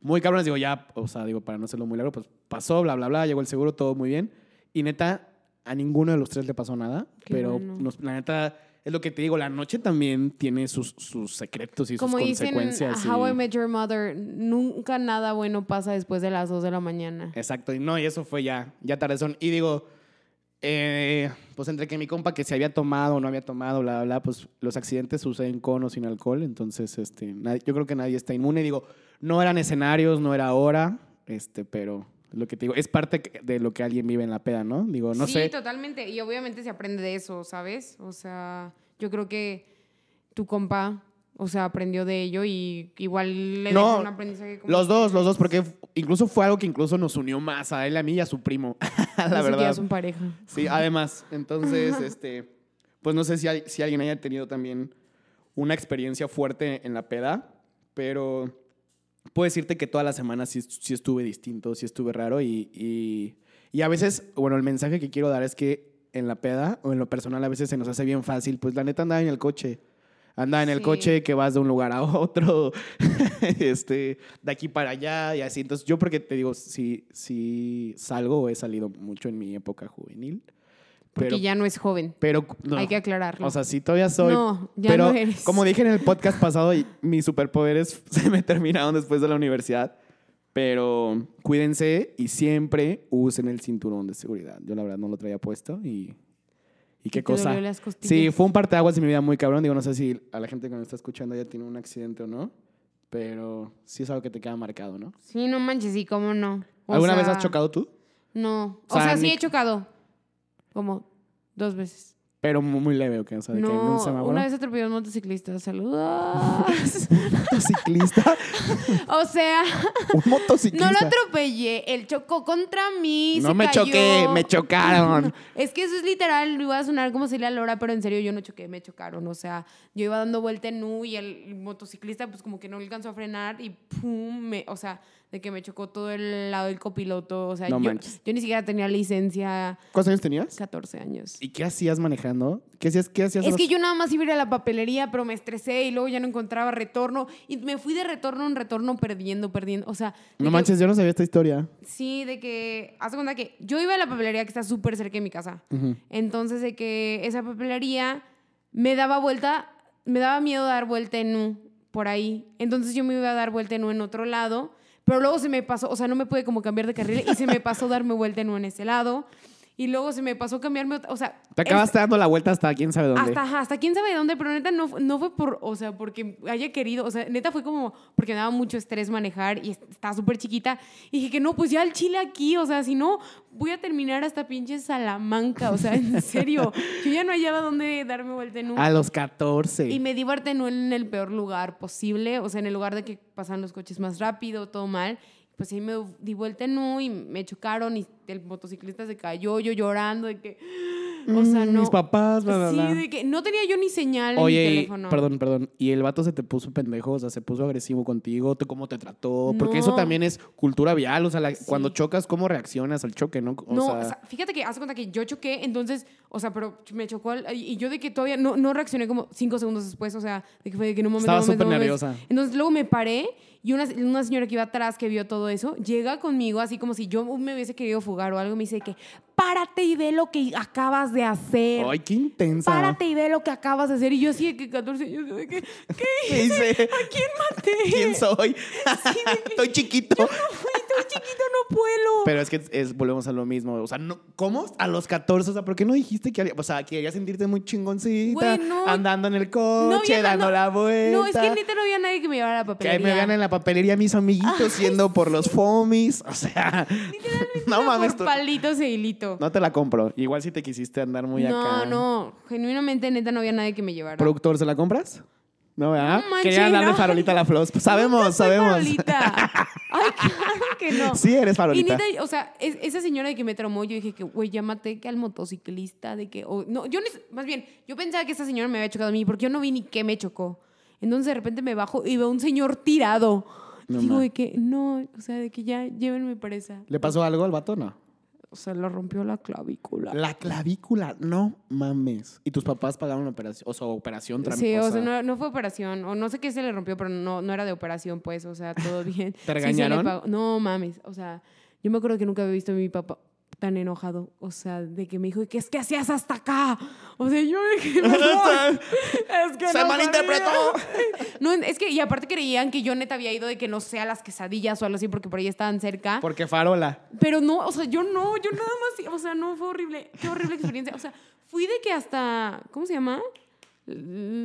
S4: muy cabronas. Digo, ya, o sea, digo, para no hacerlo muy largo, pues pasó, bla, bla, bla, llegó el seguro, todo muy bien. Y neta, a ninguno de los tres le pasó nada.
S3: Qué
S4: pero
S3: bueno.
S4: nos- la neta, es lo que te digo, la noche también tiene sus, sus secretos y
S3: Como
S4: sus
S3: dicen
S4: consecuencias.
S3: How
S4: y-
S3: I Met Your Mother, nunca nada bueno pasa después de las 2 de la mañana.
S4: Exacto, y no, y eso fue ya, ya tardezón. Y digo, eh, pues entre que mi compa que se había tomado o no había tomado, bla, bla, bla, pues los accidentes suceden con o sin alcohol, entonces este, nadie- yo creo que nadie está inmune. Digo, no eran escenarios, no era hora, este, pero lo que te digo, es parte que- de lo que alguien vive en la peda, ¿no? Digo, no
S3: sí,
S4: sé.
S3: totalmente. Y obviamente se aprende de eso, ¿sabes? O sea, yo creo que tu compa, o sea, aprendió de ello y igual le
S4: No,
S3: dejó un aprendizaje como
S4: Los dos, los dos, porque incluso fue algo que incluso nos unió más a él, a mí y a su primo, [LAUGHS] la
S3: siquiera
S4: verdad.
S3: son pareja.
S4: Sí, además. Entonces, [LAUGHS] este, pues no sé si, hay- si alguien haya tenido también una experiencia fuerte en la peda, pero puedo decirte que toda la semana sí, sí estuve distinto, sí estuve raro y, y, y a veces, bueno, el mensaje que quiero dar es que en la peda o en lo personal a veces se nos hace bien fácil, pues la neta andaba en el coche. Anda en el
S3: Sí.
S4: coche que vas de un lugar a otro, [LAUGHS] este, de aquí para allá y así. Entonces, yo porque te digo, si, si salgo o he salido mucho en mi época juvenil.
S3: Porque
S4: Pero,
S3: ya no es joven.
S4: pero no.
S3: Hay que aclararlo.
S4: O sea, sí todavía soy.
S3: No, ya
S4: pero
S3: no eres.
S4: como dije en el podcast pasado, y mis superpoderes [LAUGHS] se me terminaron después de la universidad. Pero cuídense y siempre usen el cinturón de seguridad. Yo la verdad no lo traía puesto y... ¿Y qué
S3: te
S4: cosa?
S3: dolió las costillas.
S4: Sí, fue un parteaguas de mi vida muy cabrón. Digo, no sé si a la gente que me está escuchando ya tiene un accidente o no. Pero sí es algo que te queda marcado, ¿no?
S3: Sí, no manches, sí, cómo no. O
S4: ¿Alguna vez
S3: sea,
S4: has chocado tú?
S3: No. O
S4: O sea,
S3: sea, sí
S4: ni-
S3: he chocado. Como dos veces.
S4: Pero muy, leve, ¿o qué? O sea, de que en un
S3: No,
S4: semáforo.
S3: una vez atropelló a un motociclista. Saludos. [LAUGHS]
S4: motociclista. [LAUGHS]
S3: o sea,
S4: un motociclista.
S3: no lo atropellé. Él chocó contra mí.
S4: No
S3: se
S4: me
S3: cayó.
S4: choqué, me chocaron. [LAUGHS]
S3: Es que eso es literal, iba a sonar como Celia Lora, pero en serio yo no choqué, me chocaron. O sea, yo iba dando vuelta en U y el motociclista pues como que no alcanzó a frenar y pum, me, o sea, de que me chocó todo el lado del copiloto. O sea,
S4: No
S3: yo, yo ni siquiera tenía licencia,
S4: ¿Cuántos años tenías?
S3: 14 años.
S4: ¿Y qué hacías manejando? ¿Qué hacías? ¿Qué hacías?
S3: Es
S4: los-
S3: que yo nada más iba a ir a la papelería, pero me estresé y luego ya no encontraba retorno. Y me fui de retorno en retorno perdiendo, perdiendo. O sea,
S4: No
S3: que-
S4: manches, yo no sabía esta historia.
S3: Sí, de que, haz de cuenta que yo iba a la papelería que está súper cerca de mi casa. Entonces, de que esa papelería me daba vuelta, me daba miedo dar vuelta en U por ahí. Entonces yo me iba a dar vuelta en U en otro lado, pero luego se me pasó, o sea, no me pude como cambiar de carril y se me pasó darme vuelta en U en ese lado. Y luego se me pasó cambiarme, o sea...
S4: Te
S3: es-
S4: acabaste dando la vuelta hasta quién sabe dónde.
S3: hasta, hasta quién sabe dónde, pero neta no, no fue por, o sea, porque haya querido, o sea, neta fue como porque me daba mucho estrés manejar y est- estaba súper chiquita. Y dije que no, pues ya el chile aquí, o sea, si no, voy a terminar hasta pinche Salamanca, o sea, en serio. [LAUGHS] Yo ya no hallaba dónde darme vuelta en un...
S4: A los 14.
S3: Y me di vuelta en el peor lugar posible, o sea, en el lugar de que pasan los coches más rápido, todo mal. Pues ahí me di vuelta en U y me chocaron y el motociclista se cayó, yo llorando de que... O sea,
S4: Mm,
S3: no...
S4: Mis papás, bla, bla,
S3: Sí, de que no tenía yo ni señal en
S4: Oye,
S3: mi
S4: y-
S3: teléfono.
S4: perdón, perdón. ¿Y el vato se te puso pendejo? O sea, se puso agresivo contigo. ¿Tú ¿Cómo te trató? Porque eso también es cultura vial. O sea, la-
S3: Sí.
S4: cuando chocas, ¿cómo reaccionas al choque, no? O
S3: no,
S4: sea,
S3: o sea, fíjate que hace cuenta que yo choqué, entonces, o sea, pero me chocó el- y yo de que todavía no, no reaccioné como cinco segundos después, o sea, de que fue de que no mames,
S4: Estaba súper nerviosa.
S3: Entonces luego me paré y una, una señora que iba atrás que vio todo eso, llega conmigo así como si yo me hubiese querido fugar o algo, me dice que párate y ve lo que acabas de hacer.
S4: Ay, qué intensa.
S3: Párate y ve lo que acabas de hacer. Y yo así de que 14 años, de que, [LAUGHS] ¿qué
S4: ¿Qué hice?
S3: ¿A quién maté?
S4: ¿Quién soy? [LAUGHS] [LAUGHS] Estoy chiquito.
S3: Estoy chiquito, no puedo.
S4: Pero es que es, volvemos a lo mismo. O sea, no, ¿cómo? A los 14, o sea, ¿por qué no dijiste que haría- O sea, querías sentirte muy chingoncita,
S3: Güey, no.
S4: andando en el
S3: No
S4: coche, dando
S3: no-
S4: la vuelta.
S3: No, es que neta no había nadie que me llevara a la
S4: Que
S3: papelería.
S4: me vean en la papelería mis amiguitos yendo por los fomis. O sea, no mames.
S3: por palitos e hilito.
S4: no te la compro. Igual si te quisiste andar muy
S3: no,
S4: acá.
S3: no, genuinamente neta no había nadie que me llevara.
S4: ¿Productor, se la compras? No, ¿verdad?
S3: No manches,
S4: Quería darle
S3: no.
S4: farolita a la Flos. Pues sabemos,
S3: fui
S4: sabemos.
S3: farolita. [LAUGHS] Ay, claro que no.
S4: Sí, eres
S3: Y
S4: farolita.
S3: neta, o sea, es- esa señora de que me traumó, yo dije que, güey, llámate que al motociclista, de que, o- no, yo, ni- más bien, yo pensaba que esa señora me había chocado a mí, porque yo no vi ni qué me chocó. Entonces de repente me bajo y veo a un señor tirado.
S4: No
S3: Digo de que, no, o sea, de que ya llévenme presa.
S4: ¿Le pasó algo al vato no?
S3: O sea, le rompió la clavícula.
S4: La clavícula, no mames. ¿Y tus papás pagaron la operación? O sea, operación
S3: Sí, o sea, no, no fue operación, o no sé qué se le rompió, pero no, no era de operación, pues, o sea, todo [LAUGHS] bien. Sí se le
S4: regañaron?
S3: pagó. No mames, o sea, yo me acuerdo que nunca había visto a mi papá tan enojado, o sea, de que me dijo, ¿qué es que hacías hasta acá? O sea, yo dije, [LAUGHS] "Perdón, es que
S4: Se
S3: no
S4: malinterpretó.
S3: sabía". [LAUGHS] No, es que, y aparte creían que yo neta había ido de que no sé a las quesadillas o algo así, porque por ahí estaban cerca.
S4: Porque farola.
S3: Pero no, o sea, yo no, yo nada más, o sea, no fue horrible, qué horrible experiencia. O sea, fui de que hasta, ¿cómo se llama?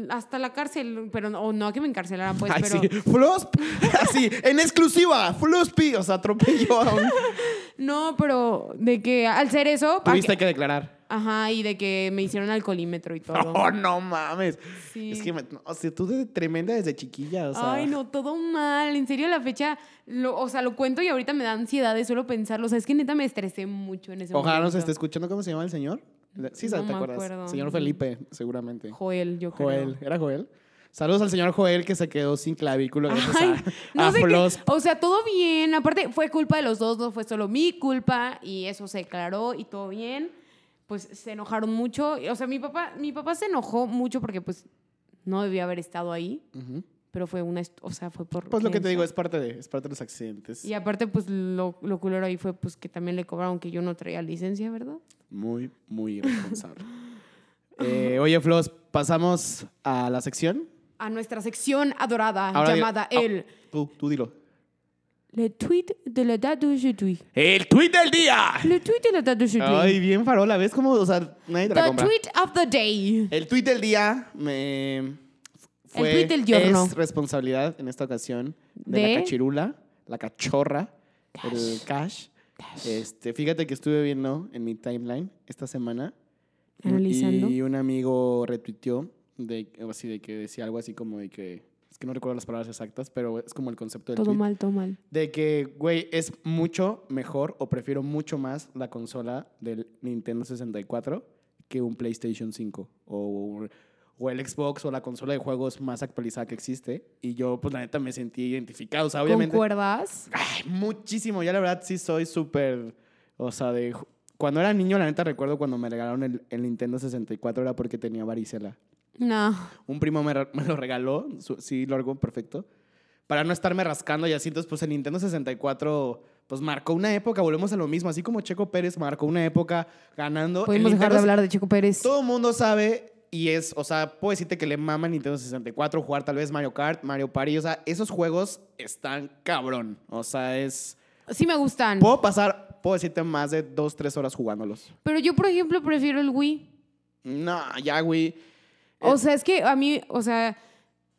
S3: Hasta la cárcel, pero no, no que me encarcelaran, pues,
S4: Ay,
S3: pero
S4: sí. Flosp. Así, [LAUGHS] en exclusiva. Flospi. O sea, atropelló a un...
S3: no, pero de que al ser eso,
S4: Tuviste
S3: que-
S4: que declarar.
S3: ajá, y de que me hicieron alcoholímetro y todo. [LAUGHS]
S4: Oh, no mames.
S3: Sí.
S4: Es que, me- o sea, tú de tremenda desde chiquilla, o sea.
S3: Ay, no, todo mal. En serio, la fecha, lo, o sea, lo cuento y ahorita me da ansiedad de solo pensarlo. O sea, es que neta me estresé mucho en ese
S4: Ojalá
S3: momento.
S4: nos esté escuchando. ¿Cómo se llama el señor? Sí,
S3: No
S4: ¿te
S3: me
S4: acuerdas?
S3: acuerdo.
S4: Señor Felipe, seguramente.
S3: Joel, yo creo.
S4: Joel. ¿Era Joel? Saludos al señor Joel que se quedó sin clavícula gracias
S3: Ay,
S4: a,
S3: no
S4: a
S3: sé qué-
S4: Flosp.
S3: O sea, todo bien. Aparte, fue culpa de los dos, no fue solo mi culpa. Y eso se aclaró y todo bien. Pues se enojaron mucho. O sea, mi papá, mi papá se enojó mucho porque pues no debía haber estado ahí. Pero fue una, o sea, fue por...
S4: Pues lo que te digo, es parte de, es parte de los accidentes.
S3: Y aparte, pues lo, lo culero ahí fue pues que también le cobraron que yo no traía licencia, ¿verdad?
S4: Muy, muy irresponsable. [LAUGHS] Eh, oye, Flos, pasamos a la sección.
S3: A nuestra sección adorada
S4: Ahora
S3: llamada
S4: ah,
S3: el
S4: Tú, tú dilo.
S3: Le tweet de la date d'aujourd'hui.
S4: ¡El tweet del día!
S3: Le tweet de la date d'aujourd'hui.
S4: Ay, bien farola. ¿Ves cómo, o sea, nadie te la
S3: The
S4: compra?
S3: tweet of the day.
S4: El tweet del día me fue
S3: tweet del giorno.
S4: es responsabilidad en esta ocasión de,
S3: ¿De?
S4: la cachirula, la cachorra, el cash. Este, fíjate que estuve viendo en mi timeline esta semana
S3: Analizando.
S4: y un amigo retuiteó de así de que decía algo así como de que es que no recuerdo las palabras exactas, pero es como el concepto del
S3: Todo
S4: tweet.
S3: mal, todo mal.
S4: De que, güey, es mucho mejor o prefiero mucho más la consola del Nintendo 64 que un PlayStation 5 o, o el Xbox o la consola de juegos más actualizada que existe. Y yo, pues la neta, me sentí identificado. O sea, obviamente.
S3: ¿Concuerdas?
S4: Ay, muchísimo. Ya la verdad sí soy súper. O sea, de. Cuando era niño, la neta recuerdo cuando me regalaron el, el Nintendo 64 era porque tenía varicela.
S3: No.
S4: Un primo me, [LAUGHS] me lo regaló, su- sí, lo hago perfecto, para no estarme rascando y así. Entonces, pues el Nintendo 64, pues marcó una época, volvemos a lo mismo. Así como Checo Pérez marcó una época ganando.
S3: Podemos dejar de hablar de Checo Pérez.
S4: Todo el mundo sabe y es, o sea, puedo decirte que le mama Nintendo 64, jugar tal vez Mario Kart, Mario Party. O sea, esos juegos están cabrón. O sea, es.
S3: Sí me gustan.
S4: Puedo pasar, puedo decirte más de dos, tres horas jugándolos.
S3: Pero yo, por ejemplo, prefiero el Wii.
S4: No, ya, güey.
S3: O sea, es que a mí, o sea,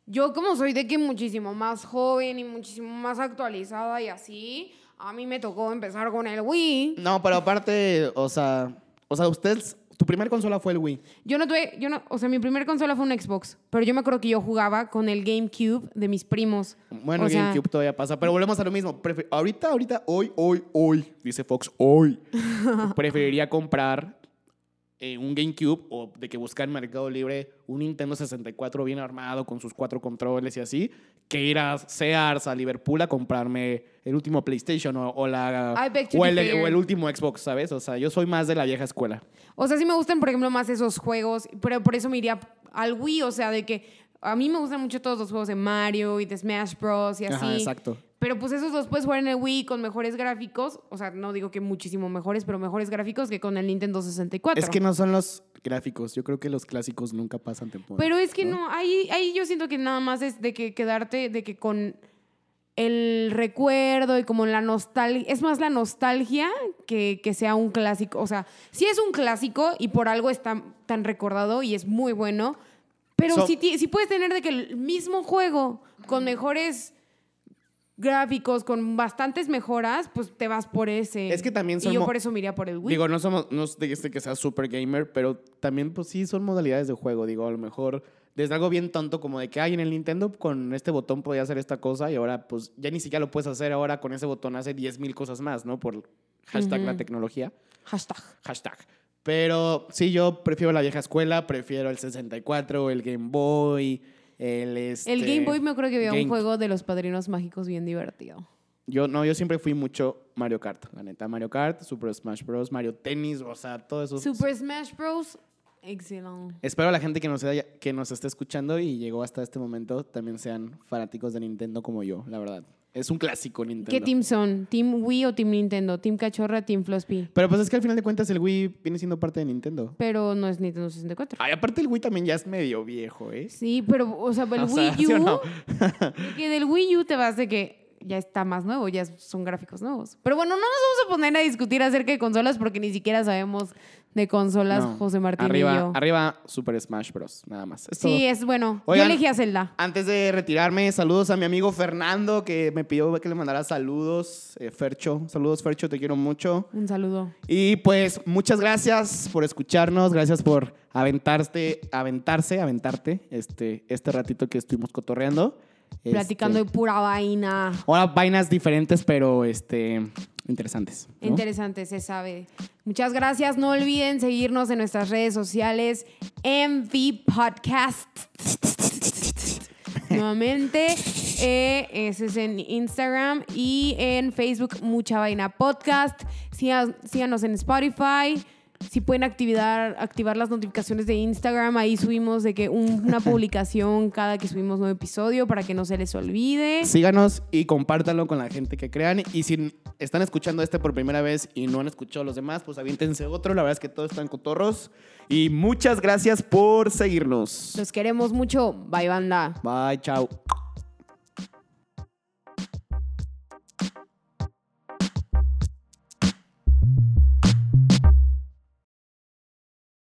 S3: yo como soy de que muchísimo más joven y muchísimo más actualizada y así, a mí me tocó empezar con el Wii.
S4: No, pero aparte, o sea, o sea, ustedes, tu primera consola fue el Wii.
S3: Yo no tuve, yo no, o sea, mi primer consola fue un Xbox, pero yo me acuerdo que yo jugaba con el GameCube de mis primos.
S4: Bueno,
S3: O sea-
S4: GameCube todavía pasa, pero volvemos a lo mismo. Ahorita, ahorita, hoy, hoy, hoy, dice Fox, hoy, [LAUGHS] preferiría comprar eh, un GameCube o de que buscar en Mercado Libre un Nintendo 64 bien armado con sus cuatro controles y así, que ir a Sears, a Liverpool a comprarme el último PlayStation o, o la, o, el, o el último Xbox, ¿sabes? O sea, yo soy más de la vieja escuela.
S3: O sea, sí me gustan, por ejemplo, más esos juegos, pero por eso me iría al Wii, o sea, de que a mí me gustan mucho todos los juegos de Mario y de Smash Bros. y así.
S4: Ajá, exacto.
S3: Pero pues esos los puedes jugar en el Wii con mejores gráficos, o sea, no digo que muchísimo mejores, pero mejores gráficos que con el Nintendo 64.
S4: Es que no son los gráficos, yo creo que los clásicos nunca pasan temporada.
S3: Pero es que no, ahí, ahí yo siento que nada más es de que quedarte, de que con el recuerdo y como la nostalgia, es más la nostalgia que, que sea un clásico. O sea, sí es un clásico y por algo está tan recordado y es muy bueno, pero
S4: So-
S3: si, si puedes tener de que el mismo juego con mejores gráficos, con bastantes mejoras, pues te vas por ese.
S4: Es que también
S3: Y
S4: son
S3: yo
S4: mo-
S3: por eso me iría por el Wii.
S4: Digo, no somos, no de este que sea super gamer, pero también, pues sí, son modalidades de juego. Digo, a lo mejor desde algo bien tonto como de que, ay, en el Nintendo con este botón podía hacer esta cosa y ahora pues ya ni siquiera lo puedes hacer ahora con ese botón hace 10.000 cosas más, ¿no? Por hashtag la tecnología.
S3: Hashtag.
S4: Hashtag. Pero sí, yo prefiero la vieja escuela, prefiero el 64, el Game Boy, el... Este,
S3: El Game Boy me acuerdo que había un juego de los padrinos mágicos bien divertido.
S4: Yo, no, yo siempre fui mucho Mario Kart, la neta. Mario Kart, Super Smash Bros., Mario Tennis, o sea, todo eso.
S3: Super Smash Bros. Excelente.
S4: Espero la gente que nos, haya- que nos esté escuchando y llegó hasta este momento también sean fanáticos de Nintendo como yo, la verdad. Es un clásico Nintendo.
S3: ¿Qué team son? ¿Team Wii o Team Nintendo? ¿Team Cachorra, Team Floppy?
S4: Pero pues es que al final de cuentas el Wii viene siendo parte de Nintendo.
S3: Pero no es Nintendo 64.
S4: Ay, aparte el Wii también ya es medio viejo, ¿eh?
S3: Sí, pero, o sea, el [LAUGHS]
S4: O sea,
S3: Wii
S4: ¿sí o
S3: U.
S4: no?
S3: que del Wii U te vas de que ya está más nuevo, ya son gráficos nuevos. Pero bueno, no nos vamos a poner a discutir acerca de consolas porque ni siquiera sabemos de consolas
S4: No.
S3: José Martín
S4: arriba,
S3: y yo.
S4: Arriba Super Smash Bros. Nada más. Es
S3: Sí,
S4: todo.
S3: es bueno.
S4: Oigan.
S3: Yo elegí a Zelda.
S4: Antes de retirarme, saludos a mi amigo Fernando que me pidió que le mandara saludos. Eh, Fercho, saludos Fercho, te quiero mucho.
S3: Un saludo.
S4: Y pues muchas gracias por escucharnos, gracias por aventarte, aventarse, aventarte este, este ratito que estuvimos cotorreando.
S3: Platicando de
S4: Este,
S3: pura vaina.
S4: Ahora vainas diferentes, pero este, interesantes. ¿no?
S3: Interesante, se sabe. Muchas gracias. No olviden seguirnos en nuestras redes sociales. MV Podcast. Nuevamente, eh, ese es en Instagram y en Facebook, Mucha Vaina Podcast. Síganos en Spotify. Si pueden activar, activar las notificaciones de Instagram, ahí subimos de que un- una [LAUGHS] publicación cada que subimos nuevo episodio para que no se les olvide.
S4: Síganos y compártanlo con la gente que crean. Y si están escuchando este por primera vez y no han escuchado los demás, pues aviéntense otro. La verdad es que todos están cotorros. Y muchas gracias por seguirnos.
S3: Los queremos mucho. Bye, banda.
S4: Bye, chao.